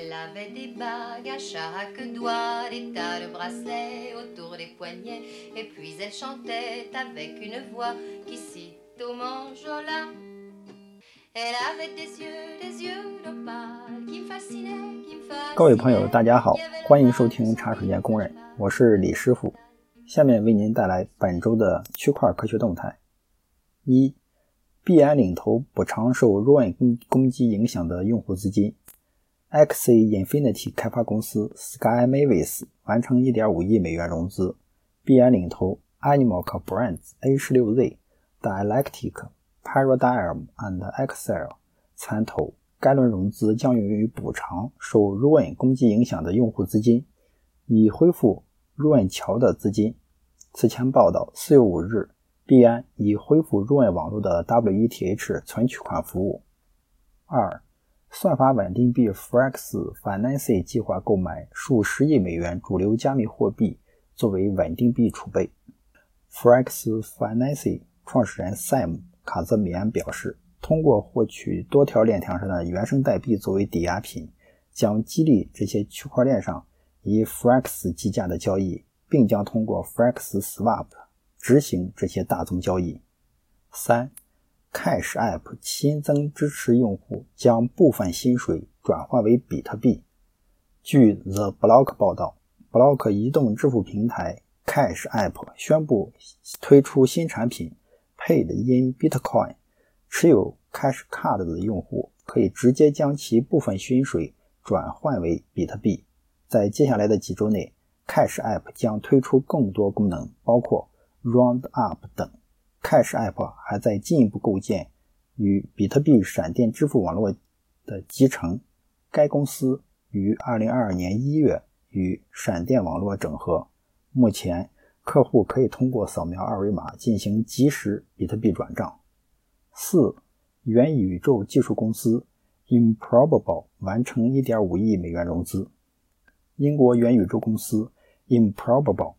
Elle avait des bagues à chaque doigt, des tas de bracelets autour des poignets, et puis elle chantait avec une voix qui cite au manjola. Elle avait des yeux, des yeux d'opale qui me fascinaient, qui me fascinaient. 各位朋友，大家好，欢迎收听茶水间工人，我是李师傅。下面为您带来本周的区块科学动态：一、币安领投补偿受 Ruin 攻攻击影响的用户资金。Axie Infinity 开发公司 Sky Mavis 完成1.5亿美元融资，币安领投 Animoca Brands A16Z、Dialectic、Paradigm and Excel 参投。该轮融资将用于补偿受 Ruin 攻击影响的用户资金，以恢复 Ruin 桥的资金。此前报道，4月5日，币安已恢复 Ruin 网络的 WETH 存取款服务。二。算法稳定币 Frax Finance 计划购买数十亿美元主流加密货币作为稳定币储备。Frax Finance 创始人 Sam 卡泽米安表示，通过获取多条链条上的原生代币作为抵押品，将激励这些区块链上以 Frax 计价的交易，并将通过 Frax Swap 执行这些大宗交易。三。Cash App 新增支持用户将部分薪水转换为比特币。据 The Block 报道，Block 移动支付平台 Cash App 宣布推出新产品 Paid in Bitcoin。持有 Cash Card 的用户可以直接将其部分薪水转换为比特币。在接下来的几周内，Cash App 将推出更多功能，包括 Roundup 等。Cash App 还在进一步构建与比特币闪电支付网络的集成。该公司于2022年1月与闪电网络整合。目前，客户可以通过扫描二维码进行即时比特币转账。四，元宇宙技术公司 Improbable 完成1.5亿美元融资。英国元宇宙公司 Improbable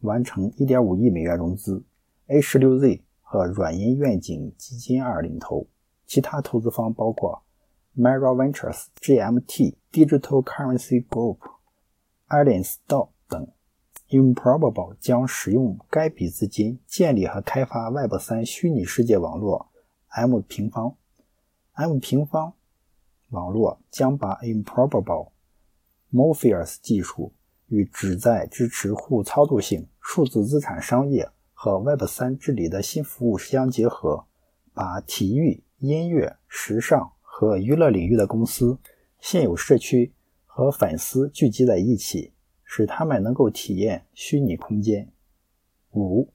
完成1.5亿美元融资。A16Z 和软银愿景基金二领投，其他投资方包括 Mara Ventures、GMT Digital Currency Group、Alliance DAO 等。Improbable 将使用该笔资金建立和开发 Web3 虚拟世界网络 M 平方。M 平方网络将把 Improbable Morpheus 技术与旨在支持互操作性数字资产商业。和 Web 三治理的新服务相结合，把体育、音乐、时尚和娱乐领域的公司、现有社区和粉丝聚集在一起，使他们能够体验虚拟空间。五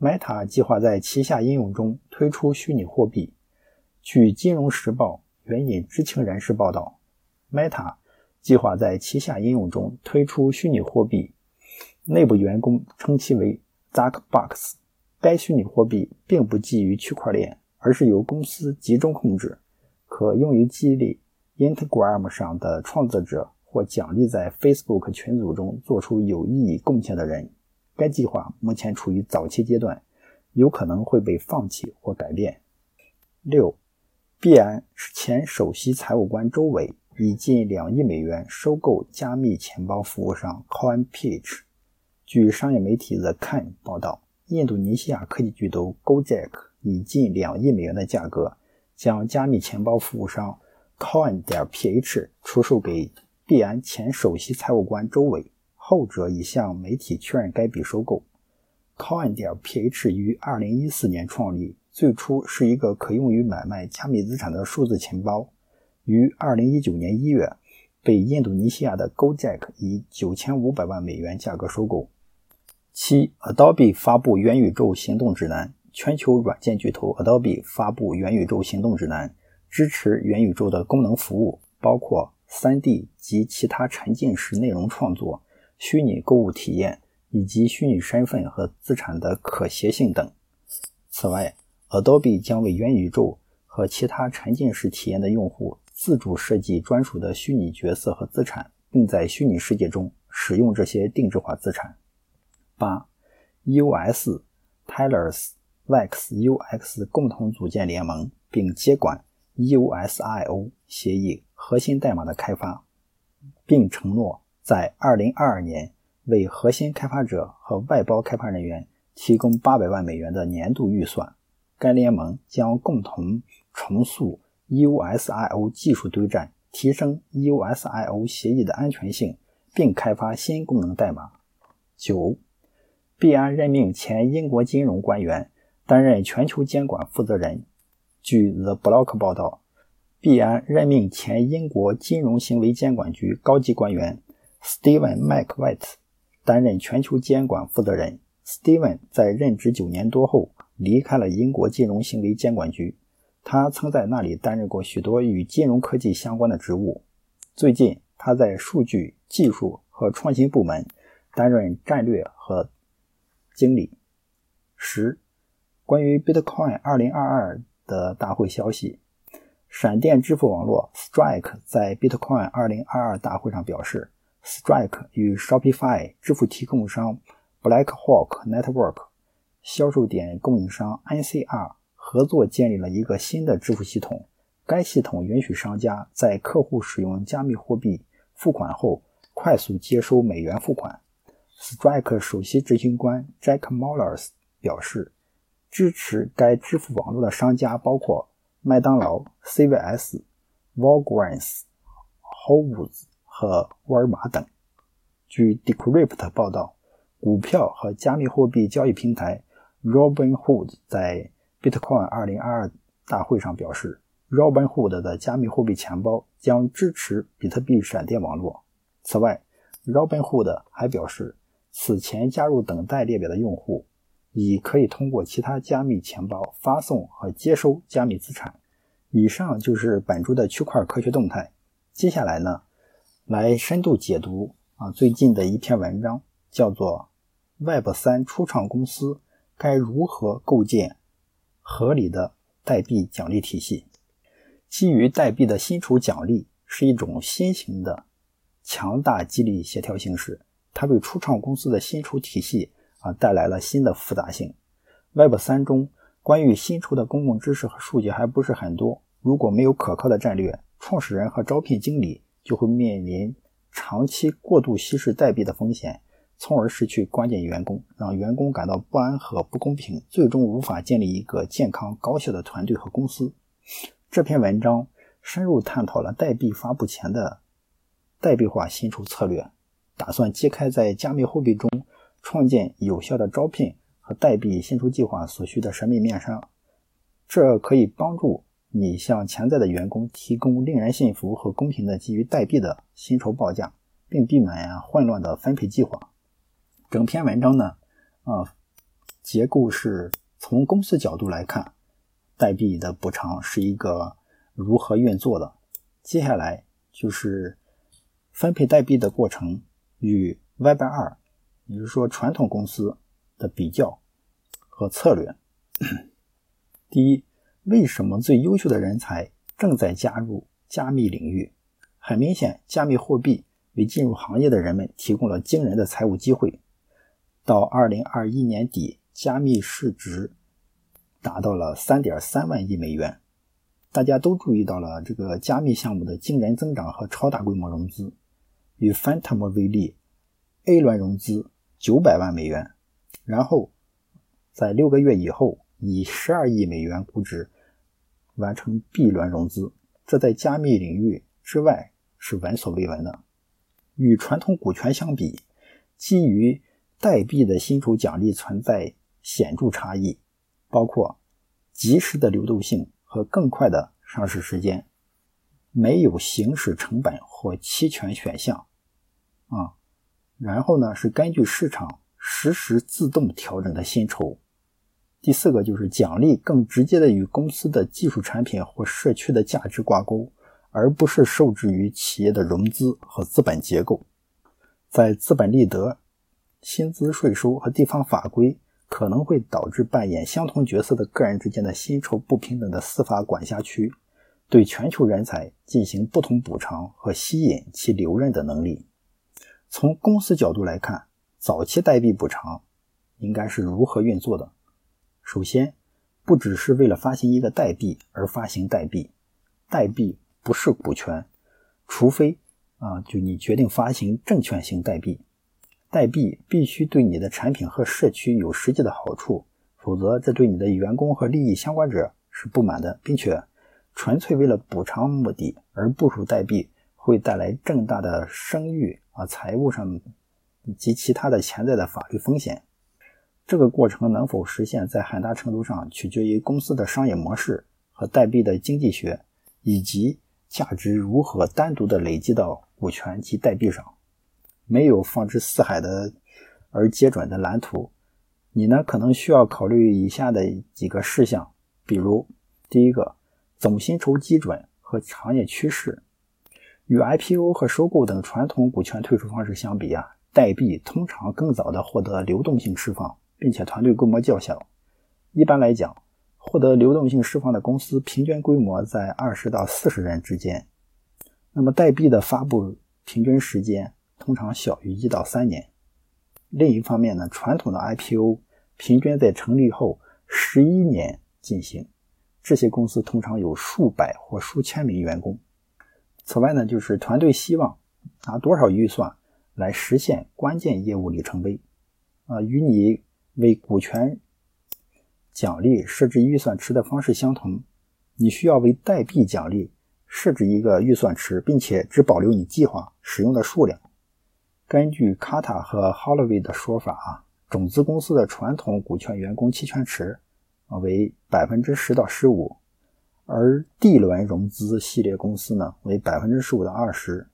，Meta 计划在旗下应用中推出虚拟货币。据《金融时报》援引知情人士报道，Meta 计划在旗下应用中推出虚拟货币，内部员工称其为。Zuckbox，该虚拟货币并不基于区块链，而是由公司集中控制，可用于激励 Instagram 上的创作者或奖励在 Facebook 群组中做出有意义贡献的人。该计划目前处于早期阶段，有可能会被放弃或改变。六，币安前首席财务官周伟以近两亿美元收购加密钱包服务商 CoinPeach。据商业媒体 The Can 报道，印度尼西亚科技巨头 Gojek 以近两亿美元的价格将加密钱包服务商 Coin 点 PH 出售给币安前首席财务官周伟，后者已向媒体确认该笔收购。Coin 点 PH 于2014年创立，最初是一个可用于买卖加密资产的数字钱包，于2019年1月被印度尼西亚的 Gojek 以9500万美元价格收购。七，Adobe 发布元宇宙行动指南。全球软件巨头 Adobe 发布元宇宙行动指南，支持元宇宙的功能服务，包括 3D 及其他沉浸式内容创作、虚拟购物体验以及虚拟身份和资产的可携性等。此外，Adobe 将为元宇宙和其他沉浸式体验的用户自主设计专属的虚拟角色和资产，并在虚拟世界中使用这些定制化资产。八，US、Tailors、Vex、UX 共同组建联盟，并接管 USIO 协议核心代码的开发，并承诺在2022年为核心开发者和外包开发人员提供800万美元的年度预算。该联盟将共同重塑 USIO 技术堆栈，提升 USIO 协议的安全性，并开发新功能代码。九，币安任命前英国金融官员担任全球监管负责人。据 The Block 报道，币安任命前英国金融行为监管局高级官员 Steven McWhite 担任全球监管负责人。Steven 在任职九年多后离开了英国金融行为监管局，他曾在那里担任过许多与金融科技相关的职务。最近，他在数据技术和创新部门。担任战略和经理。十、关于 Bitcoin 2022的大会消息，闪电支付网络 Strike 在 Bitcoin 2022大会上表示，Strike 与 Shopify 支付提供商 Blackhawk Network 销售点供应商 NCR 合作建立了一个新的支付系统。该系统允许商家在客户使用加密货币付款后，快速接收美元付款。Strike 首席执行官 Jack Mallers 表示，支持该支付网络的商家包括麦当劳、CVS、Walgreens、Whole Foods 和沃尔玛等。据 Decrypt 报道，股票和加密货币交易平台 Robinhood 在 Bitcoin 2022大会上表示，Robinhood 的加密货币钱包将支持比特币闪电网络。此外，Robinhood 还表示。此前加入等待列表的用户，已可以通过其他加密钱包发送和接收加密资产。以上就是本周的区块科学动态。接下来呢，来深度解读啊最近的一篇文章，叫做《Web 三初创公司该如何构建合理的代币奖励体系》。基于代币的薪酬奖励是一种新型的强大激励协调形式。它为初创公司的薪酬体系啊带来了新的复杂性。Web 三中关于薪酬的公共知识和数据还不是很多。如果没有可靠的战略，创始人和招聘经理就会面临长期过度稀释代币的风险，从而失去关键员工，让员工感到不安和不公平，最终无法建立一个健康高效的团队和公司。这篇文章深入探讨了代币发布前的代币化薪酬策略。打算揭开在加密货币中创建有效的招聘和代币薪酬计划所需的神秘面纱，这可以帮助你向潜在的员工提供令人信服和公平的基于代币的薪酬报价，并避免混乱的分配计划。整篇文章呢，啊，结构是从公司角度来看，代币的补偿是一个如何运作的。接下来就是分配代币的过程。与 Web 二，也就是说传统公司的比较和策略。第一，为什么最优秀的人才正在加入加密领域？很明显，加密货币为进入行业的人们提供了惊人的财务机会。到2021年底，加密市值达到了3.3万亿美元。大家都注意到了这个加密项目的惊人增长和超大规模融资。与 Phantom 为例，A 轮融资九百万美元，然后在六个月以后以十二亿美元估值完成 B 轮融资，这在加密领域之外是闻所未闻的。与传统股权相比，基于代币的薪酬奖励存在显著差异，包括及时的流动性和更快的上市时间，没有行使成本或期权选项。啊，然后呢是根据市场实时自动调整的薪酬。第四个就是奖励更直接的与公司的技术产品或社区的价值挂钩，而不是受制于企业的融资和资本结构。在资本利得、薪资税收和地方法规可能会导致扮演相同角色的个人之间的薪酬不平等的司法管辖区，对全球人才进行不同补偿和吸引其留任的能力。从公司角度来看，早期代币补偿应该是如何运作的？首先，不只是为了发行一个代币而发行代币，代币不是股权，除非啊，就你决定发行证券型代币，代币必须对你的产品和社区有实际的好处，否则这对你的员工和利益相关者是不满的，并且纯粹为了补偿目的而部署代币，会带来重大的声誉啊、财务上及其他的潜在的法律风险。这个过程能否实现，在很大程度上取决于公司的商业模式和代币的经济学，以及价值如何单独的累积到。股权及代币上没有放之四海的而皆准的蓝图，你呢可能需要考虑以下的几个事项，比如第一个，总薪酬基准和行业趋势。与 IPO 和收购等传统股权退出方式相比啊，代币通常更早的获得流动性释放，并且团队规模较小。一般来讲，获得流动性释放的公司平均规模在二十到四十人之间。那么代币的发布平均时间通常小于一到三年。另一方面呢，传统的 IPO 平均在成立后十一年进行，这些公司通常有数百或数千名员工。此外呢，就是团队希望拿多少预算来实现关键业务里程碑。啊，与你为股权奖励设置预算池的方式相同，你需要为代币奖励。设置一个预算池，并且只保留你计划使用的数量。根据卡塔和 Holloway 的说法啊，种子公司的传统股权员工期权池啊为百分之十到十五，而 D 轮融资系列公司呢为百分之十五到二十。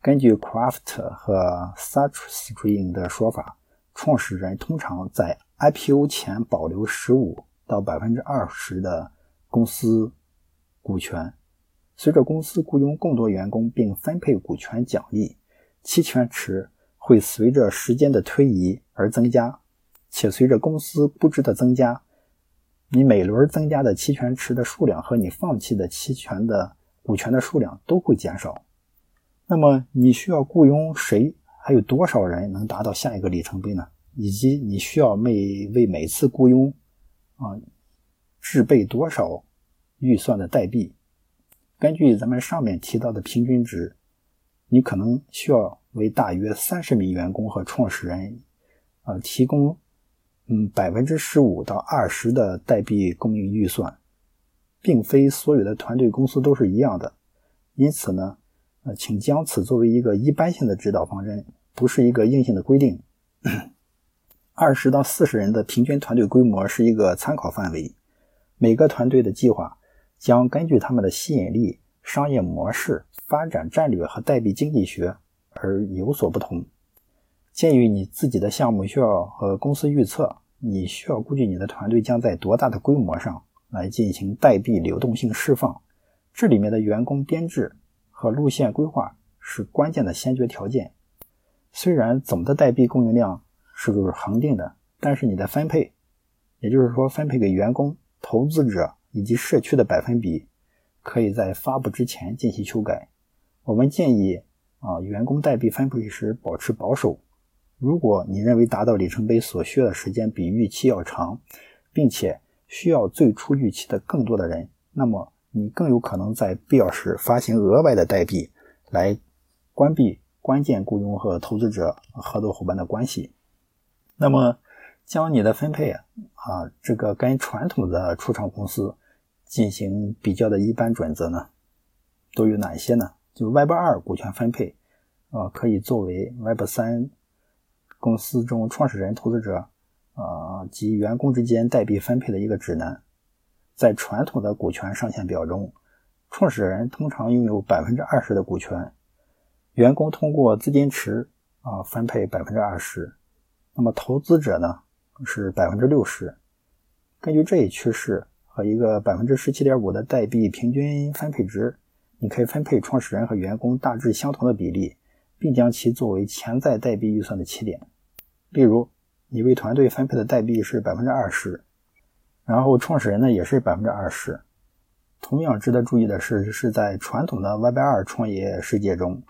根据 Craft 和 Sutherland 的说法，创始人通常在 IPO 前保留十五到百分之二十的公司股权。随着公司雇佣更多员工并分配股权奖励，期权池会随着时间的推移而增加，且随着公司估值的增加，你每轮增加的期权池的数量和你放弃的期权的股权的数量都会减少。那么你需要雇佣谁？还有多少人能达到下一个里程碑呢？以及你需要每为每次雇佣啊制备多少预算的代币？根据咱们上面提到的平均值，你可能需要为大约三十名员工和创始人，呃，提供嗯百分之十五到二十的代币供应预算，并非所有的团队公司都是一样的，因此呢，呃，请将此作为一个一般性的指导方针，不是一个硬性的规定。二十到四十人的平均团队规模是一个参考范围，每个团队的计划。将根据他们的吸引力、商业模式、发展战略和代币经济学而有所不同。鉴于你自己的项目需要和公司预测，你需要估计你的团队将在多大的规模上来进行代币流动性释放。这里面的员工编制和路线规划是关键的先决条件。虽然总的代币供应量是恒定的，但是你的分配，也就是说分配给员工、投资者。以及社区的百分比，可以在发布之前进行修改。我们建议啊，员工代币分配时保持保守。如果你认为达到里程碑所需要的时间比预期要长，并且需要最初预期的更多的人，那么你更有可能在必要时发行额外的代币，来关闭关键雇佣和投资者合作伙伴的关系。那么，将你的分配啊，这个跟传统的初创公司。进行比较的一般准则呢，都有哪些呢？就 Web 二股权分配，啊，可以作为 Web 三公司中创始人、投资者啊及员工之间代币分配的一个指南。在传统的股权上限表中，创始人通常拥有百分之二十的股权，员工通过资金池啊分配百分之二十，那么投资者呢是百分之六十。根据这一趋势。和一个百分之十七点五的代币平均分配值，你可以分配创始人和员工大致相同的比例，并将其作为潜在代币预算的起点。例如，你为团队分配的代币是百分之二十，然后创始人呢也是百分之二十。同样值得注意的是，是在传统的 Web 二创业世界中，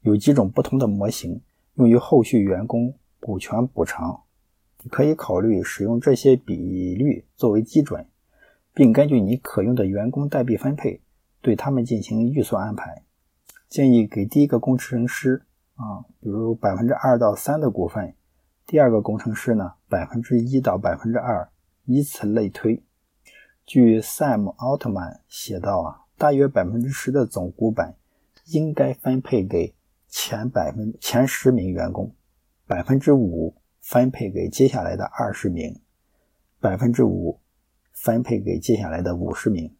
有几种不同的模型用于后续员工股权补偿，你可以考虑使用这些比率作为基准。并根据你可用的员工代币分配，对他们进行预算安排。建议给第一个工程师啊，比如百分之二到三的股份，第二个工程师呢百分之一到百分之二，以此类推。据 Sam 奥特曼写道啊，大约百分之十的总股本应该分配给前百分前十名员工，百分之五分配给接下来的二十名，百分之五分配给接下来的五十名。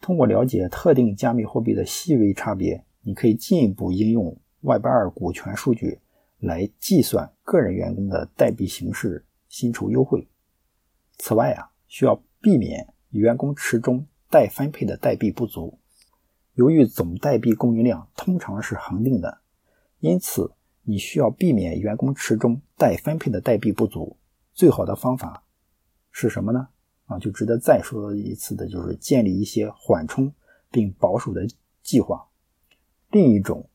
通过了解特定加密货币的细微差别，你可以进一步应用 Web2 股权数据来计算个人员工的代币形式薪酬优惠。此外啊，需要避免。员工池中待分配的代币不足，由于总代币供应量通常是恒定的，因此你需要避免员工池中待分配的代币不足。最好的方法是什么呢？啊，就值得再说一次的，就是建立一些缓冲并保守的计划。另一种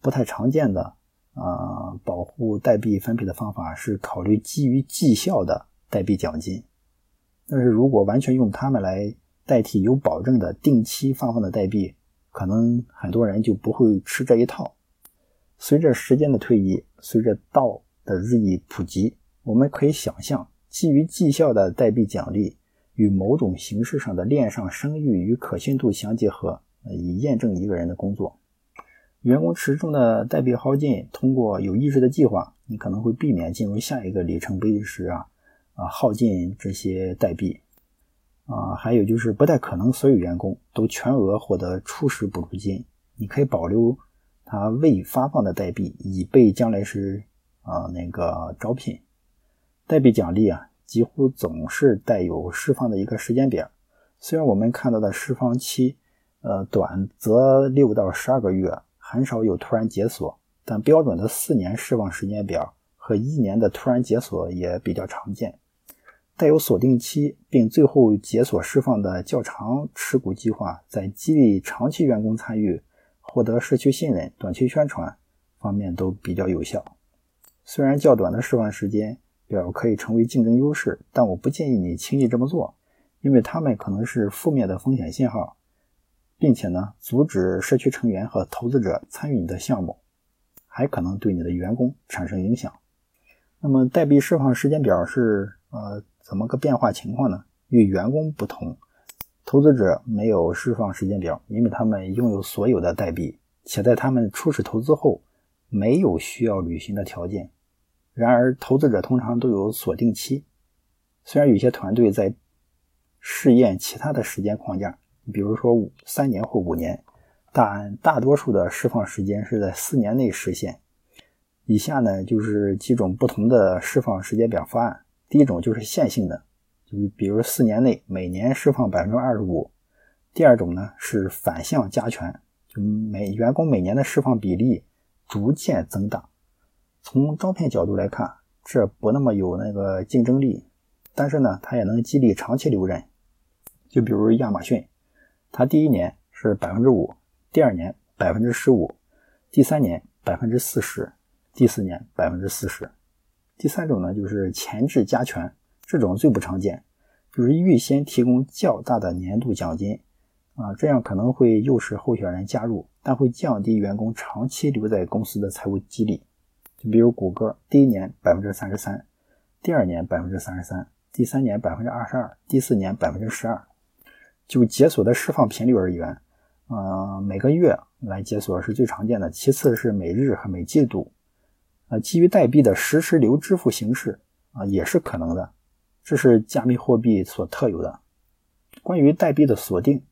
不太常见的啊保护代币分配的方法是考虑基于绩效的代币奖金。但是如果完全用它们来代替有保证的定期发放的代币，可能很多人就不会吃这一套。随着时间的推移，随着道的日益普及，我们可以想象，基于绩效的代币奖励与某种形式上的链上声誉与可信度相结合，以验证一个人的工作。员工池中的代币耗尽，通过有意识的计划，你可能会避免进入下一个里程碑时啊。啊，耗尽这些代币，啊，还有就是不太可能所有员工都全额获得初始补助金，你可以保留他未发放的代币，以备将来时啊那个招聘。代币奖励啊，几乎总是带有释放的一个时间表，虽然我们看到的释放期，呃，短则六到十二个月，很少有突然解锁，但标准的四年释放时间表和一年的突然解锁也比较常见。带有锁定期并最后解锁释放的较长持股计划，在激励长期员工参与、获得社区信任、短期宣传方面都比较有效。虽然较短的释放时间表可以成为竞争优势，但我不建议你轻易这么做，因为它们可能是负面的风险信号，并且呢，阻止社区成员和投资者参与你的项目，还可能对你的员工产生影响。那么，代币释放时间表是呃。怎么个变化情况呢？与员工不同，投资者没有释放时间表，因为他们拥有所有的代币，且在他们初始投资后没有需要履行的条件。然而，投资者通常都有锁定期。虽然有些团队在试验其他的时间框架，比如说五三年或五年，但大多数的释放时间是在四年内实现。以下呢，就是几种不同的释放时间表方案。第一种就是线性的，就是比如四年内每年释放百分之二十五。第二种呢是反向加权，就每员工每年的释放比例逐渐增大。从招聘角度来看，这不那么有那个竞争力，但是呢，它也能激励长期留任。就比如亚马逊，它第一年是百分之五，第二年百分之十五，第三年百分之四十，第四年百分之四十。第三种呢，就是前置加权，这种最不常见，就是预先提供较大的年度奖金，啊，这样可能会诱使候选人加入，但会降低员工长期留在公司的财务激励。就比如谷歌，第一年百分之三十三，第二年百分之三十三，第三年百分之二十二，第四年百分之十二。就解锁的释放频率而言，呃，每个月来解锁是最常见的，其次是每日和每季度。啊，基于代币的实时流支付形式啊，也是可能的，这是加密货币所特有的。关于代币的锁定，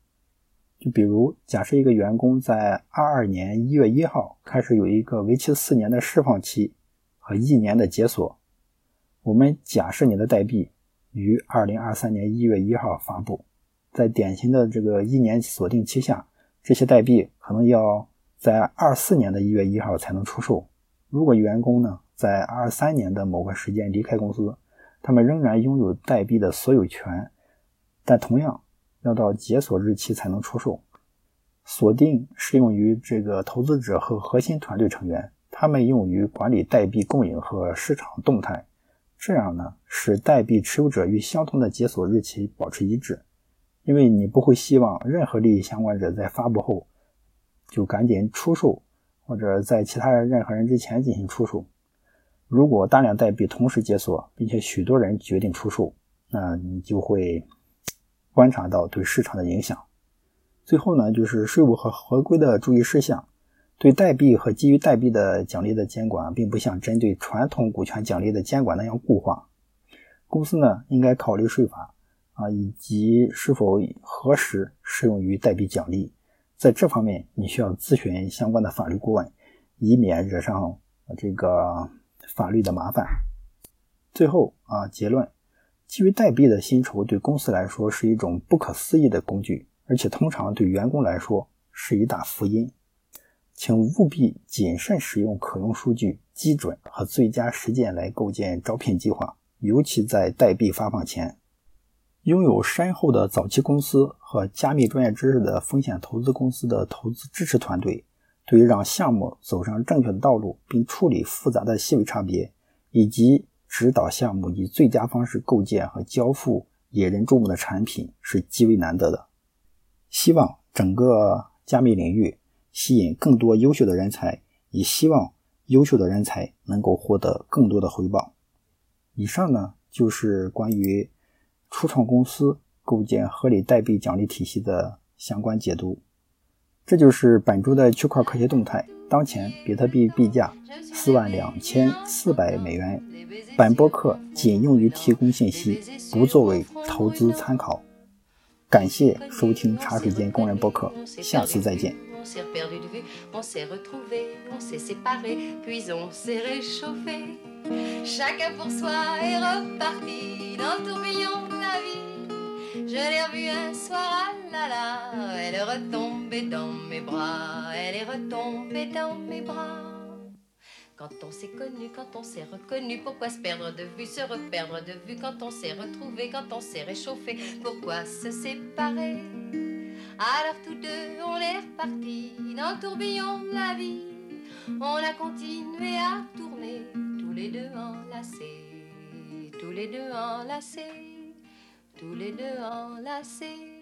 就比如假设一个员工在二二年一月一号开始有一个为期四年的释放期和一年的解锁，我们假设你的代币于二零二三年一月一号发布，在典型的这个一年锁定期下，这些代币可能要在二四年的一月一号才能出售。如果员工呢在二三年的某个时间离开公司，他们仍然拥有代币的所有权，但同样要到解锁日期才能出售。锁定适用于这个投资者和核心团队成员，他们用于管理代币供应和市场动态。这样呢，使代币持有者与相同的解锁日期保持一致，因为你不会希望任何利益相关者在发布后就赶紧出售，或者在其他人任何人之前进行出售。如果大量代币同时解锁，并且许多人决定出售，那你就会观察到对市场的影响。最后呢，就是税务和合规的注意事项。对代币和基于代币的奖励的监管，并不像针对传统股权奖励的监管那样固化。公司呢，应该考虑税法啊，以及是否何时适用于代币奖励。在这方面，你需要咨询相关的法律顾问，以免惹上这个法律的麻烦。最后啊，结论：基于代币的薪酬对公司来说是一种不可思议的工具，而且通常对员工来说是一大福音。请务必谨慎使用可用数据、基准和最佳实践来构建招聘计划，尤其在代币发放前。拥有深厚的早期公司和加密专业知识的风险投资公司的投资支持团队，对于让项目走上正确的道路，并处理复杂的细微差别，以及指导项目以最佳方式构建和交付引人注目的产品，是极为难得的。希望整个加密领域。吸引更多优秀的人才，也希望优秀的人才能够获得更多的回报。以上呢就是关于初创公司构建合理代币奖励体系的相关解读。这就是本周的区块科学动态。当前比特币币价四万两千四百美元。本播客仅用于提供信息，不作为投资参考。感谢收听茶水间工人播客，下次再见。Je l'ai revue un soir, ah là là, elle est retombée dans mes bras, elle est retombée dans mes bras. Quand on s'est connu, quand on s'est reconnu, pourquoi se perdre de vue, se reperdre de vue? Quand on s'est retrouvé, quand on s'est réchauffé, pourquoi se séparer? Alors tous deux, on est repartis dans le tourbillon de la vie. On a continué à tourner, tous les deux enlacés, tous les deux enlacés, tous les deux enlacés.